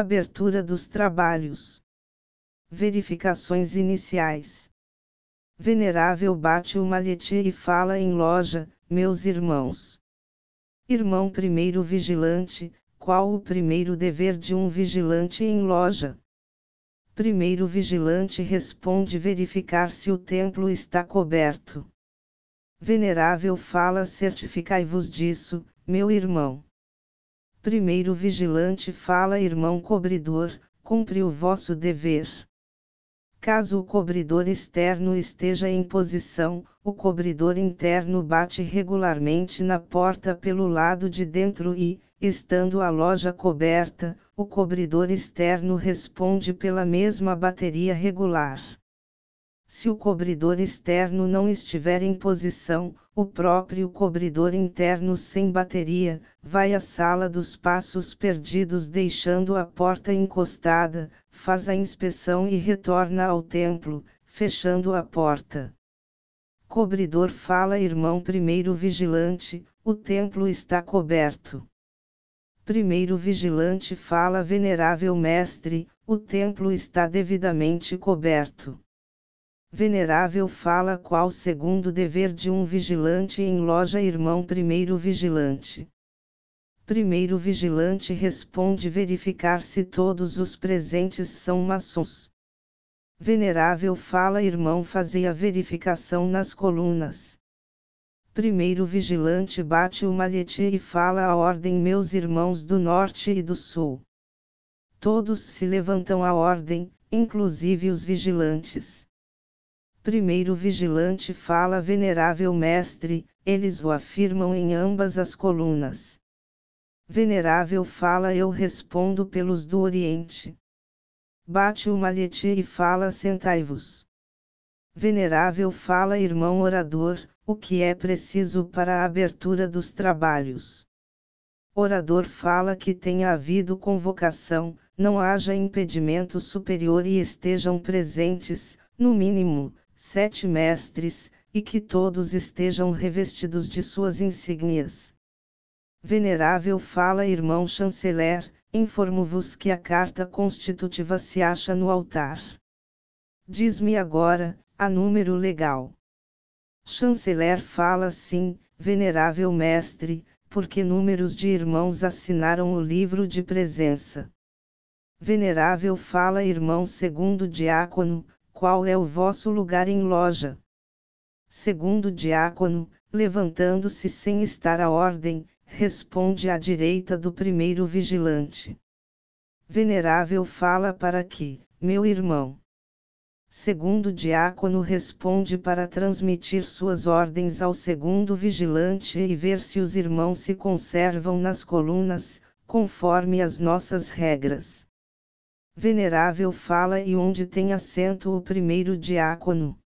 Abertura dos trabalhos. Verificações iniciais. Venerável bate o malhete e fala em loja, meus irmãos. Irmão primeiro vigilante, qual o primeiro dever de um vigilante em loja? Primeiro vigilante responde verificar se o templo está coberto. Venerável fala certificai-vos disso, meu irmão. Primeiro vigilante fala irmão cobridor, cumpre o vosso dever. Caso o cobridor externo esteja em posição, o cobridor interno bate regularmente na porta pelo lado de dentro e, estando a loja coberta, o cobridor externo responde pela mesma bateria regular. Se o cobridor externo não estiver em posição, o próprio cobridor interno sem bateria, vai à sala dos passos perdidos deixando a porta encostada, faz a inspeção e retorna ao templo, fechando a porta. Cobridor fala irmão primeiro vigilante, o templo está coberto. Primeiro vigilante fala venerável mestre, o templo está devidamente coberto. Venerável fala qual segundo dever de um vigilante em loja irmão primeiro vigilante. Primeiro vigilante responde verificar se todos os presentes são maçons. Venerável fala irmão fazer a verificação nas colunas. Primeiro vigilante bate o malhete e fala a ordem meus irmãos do norte e do sul. Todos se levantam à ordem, inclusive os vigilantes. Primeiro vigilante fala venerável mestre, eles o afirmam em ambas as colunas. Venerável fala eu respondo pelos do Oriente. Bate o malhete e fala sentai-vos. Venerável fala irmão orador, o que é preciso para a abertura dos trabalhos. Orador fala que tenha havido convocação, não haja impedimento superior e estejam presentes, no mínimo, sete mestres, e que todos estejam revestidos de suas insígnias. Venerável fala irmão chanceler, informo-vos que a carta constitutiva se acha no altar. Diz-me agora, a número legal. Chanceler fala sim, venerável mestre, porque números de irmãos assinaram o livro de presença. Venerável fala irmão segundo diácono, qual é o vosso lugar em loja? Segundo diácono, levantando-se sem estar à ordem, responde à direita do primeiro vigilante. Venerável fala para que, meu irmão. Segundo diácono responde para transmitir suas ordens ao segundo vigilante e ver se os irmãos se conservam nas colunas, conforme as nossas regras. Venerável fala e onde tem assento o primeiro diácono.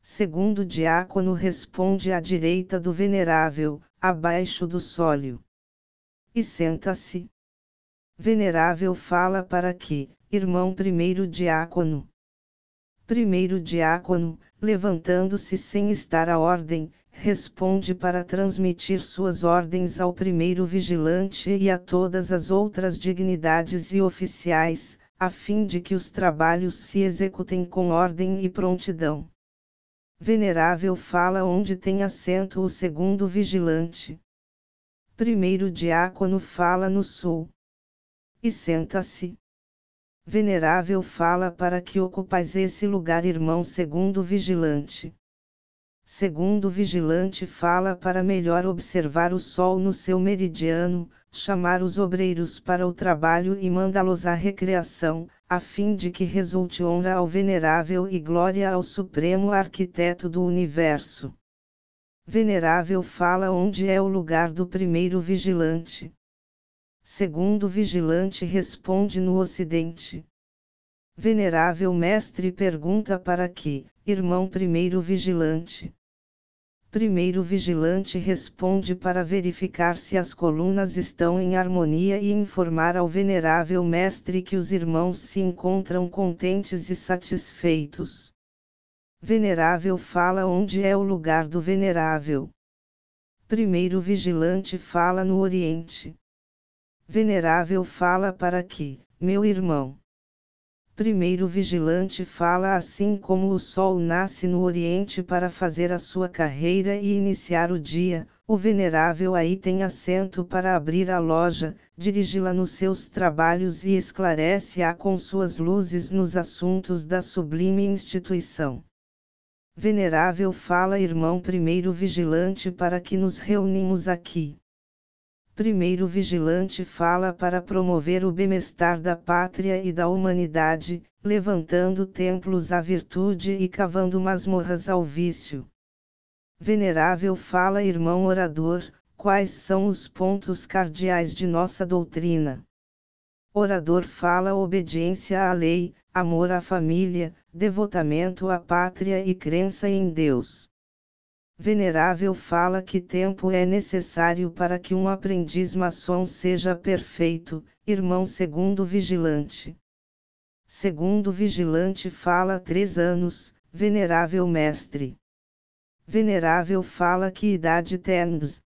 Segundo diácono responde à direita do venerável, abaixo do sólio. E senta-se. Venerável fala para que, irmão primeiro diácono. Primeiro diácono, levantando-se sem estar à ordem, responde para transmitir suas ordens ao primeiro vigilante e a todas as outras dignidades e oficiais, a fim de que os trabalhos se executem com ordem e prontidão. Venerável fala onde tem assento o segundo vigilante. Primeiro diácono fala no sul. E senta-se. Venerável fala para que ocupais esse lugar, irmão segundo vigilante. Segundo vigilante fala para melhor observar o sol no seu meridiano, chamar os obreiros para o trabalho e mandá-los à recreação, a fim de que resulte honra ao venerável e glória ao supremo arquiteto do universo. Venerável fala onde é o lugar do primeiro vigilante. Segundo vigilante responde no ocidente. Venerável mestre pergunta para que, irmão primeiro vigilante. Primeiro vigilante responde para verificar se as colunas estão em harmonia e informar ao venerável mestre que os irmãos se encontram contentes e satisfeitos. Venerável fala onde é o lugar do venerável. Primeiro vigilante fala no Oriente. Venerável fala para que, meu irmão. Primeiro vigilante fala assim como o sol nasce no Oriente para fazer a sua carreira e iniciar o dia, o venerável aí tem assento para abrir a loja, dirigi-la nos seus trabalhos e esclarece-a com suas luzes nos assuntos da sublime instituição. Venerável fala irmão primeiro vigilante para que nos reunimos aqui. Primeiro vigilante fala para promover o bem-estar da pátria e da humanidade, levantando templos à virtude e cavando masmorras ao vício. Venerável fala irmão orador, quais são os pontos cardeais de nossa doutrina? Orador fala obediência à lei, amor à família, devotamento à pátria e crença em Deus. Venerável fala que tempo é necessário para que um aprendiz maçom seja perfeito, irmão segundo vigilante. Segundo vigilante fala três anos, venerável mestre. Venerável fala que idade tens.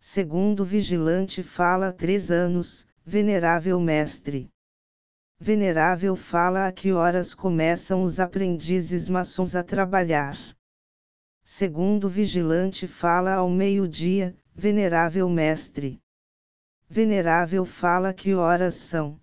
Segundo vigilante fala três anos, venerável mestre. Venerável fala a que horas começam os aprendizes maçons a trabalhar. Segundo vigilante fala ao meio-dia, venerável mestre. Venerável fala que horas são.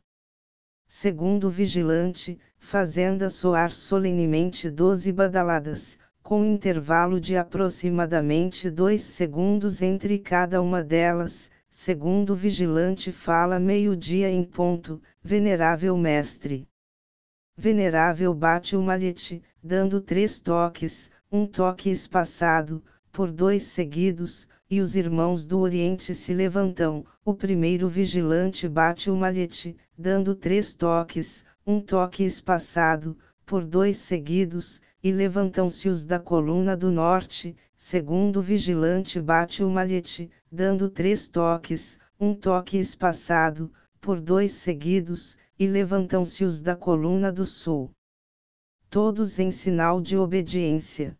Segundo vigilante, fazenda soar solenemente doze badaladas, com intervalo de aproximadamente dois segundos entre cada uma delas, segundo vigilante fala meio-dia em ponto, venerável mestre. Venerável bate o malhete, dando três toques, um toque espaçado, por dois seguidos, e os irmãos do Oriente se levantam. O primeiro vigilante bate o malhete, dando três toques, um toque espaçado, por dois seguidos, e levantam-se os da coluna do norte, segundo vigilante bate o malhete, dando três toques, um toque espaçado, por dois seguidos, e levantam-se os da coluna do sul. Todos em sinal de obediência.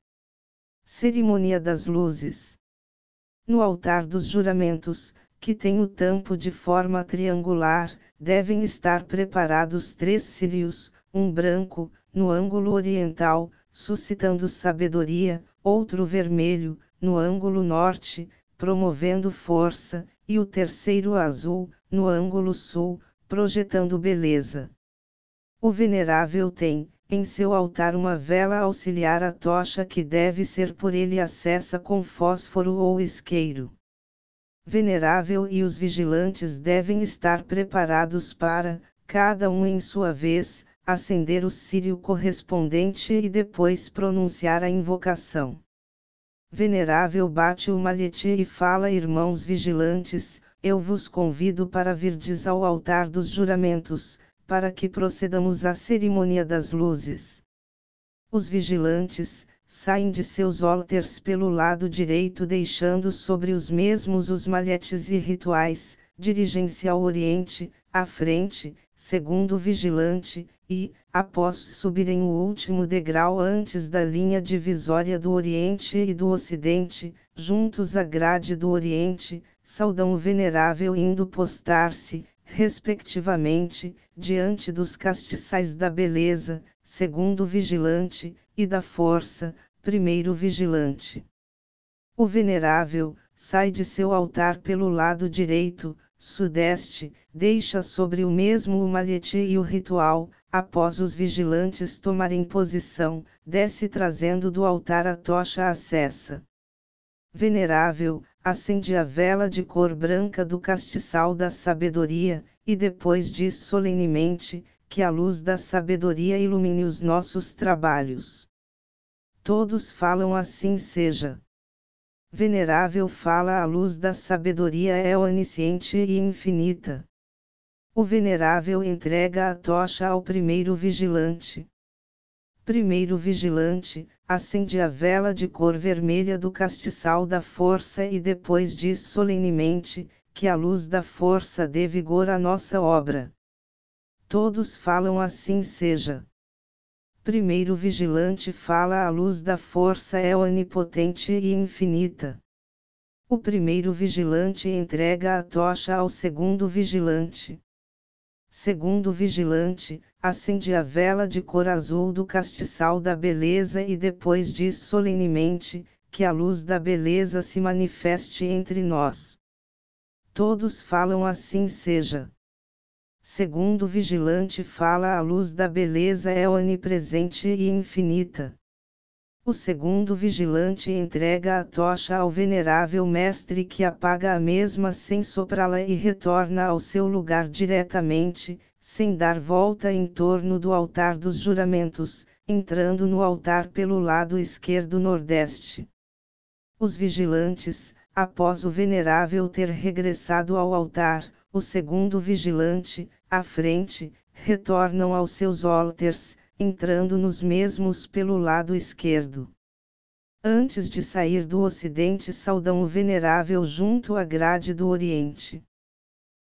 Cerimônia das Luzes. No altar dos juramentos, que tem o tampo de forma triangular, devem estar preparados três círios, um branco, no ângulo oriental, suscitando sabedoria, outro vermelho, no ângulo norte, promovendo força, e o terceiro azul, no ângulo sul, projetando beleza. O venerável tem, em seu altar uma vela auxiliar a tocha que deve ser por ele acessa com fósforo ou isqueiro. Venerável e os vigilantes devem estar preparados para, cada um em sua vez, acender o círio correspondente e depois pronunciar a invocação. Venerável bate o malhete e fala irmãos vigilantes, eu vos convido para virdes ao altar dos juramentos, para que procedamos à cerimônia das luzes. Os vigilantes, saem de seus alters pelo lado direito deixando sobre os mesmos os malhetes e rituais, dirigem-se ao oriente, à frente, segundo o vigilante, e, após subirem o último degrau antes da linha divisória do Oriente e do Ocidente, juntos à grade do Oriente, saudam o venerável indo postar-se, respectivamente, diante dos castiçais da beleza, segundo vigilante, e da força, primeiro vigilante. O venerável, sai de seu altar pelo lado direito, sudeste, deixa sobre o mesmo o malhete e o ritual, após os vigilantes tomarem posição, desce trazendo do altar a tocha acessa. Venerável, acende a vela de cor branca do castiçal da sabedoria, e depois diz solenemente, que a luz da sabedoria ilumine os nossos trabalhos. Todos falam assim seja. Venerável fala a luz da sabedoria é onisciente e infinita. O venerável entrega a tocha ao primeiro vigilante. Primeiro vigilante, acende a vela de cor vermelha do castiçal da força e depois diz solenemente, que a luz da força dê vigor à nossa obra. Todos falam assim seja. Primeiro vigilante fala a luz da força é onipotente e infinita. O primeiro vigilante entrega a tocha ao segundo vigilante. Segundo vigilante, acende a vela de cor azul do castiçal da beleza e depois diz solenemente: que a luz da beleza se manifeste entre nós. Todos falam assim seja. Segundo vigilante fala a luz da beleza é onipresente e infinita. O segundo vigilante entrega a tocha ao venerável mestre que apaga a mesma sem soprá-la e retorna ao seu lugar diretamente, sem dar volta em torno do altar dos juramentos, entrando no altar pelo lado esquerdo nordeste. Os vigilantes, após o venerável ter regressado ao altar, o segundo vigilante, à frente, retornam aos seus altars, entrando nos mesmos pelo lado esquerdo. Antes de sair do ocidente saudam o venerável junto à grade do oriente.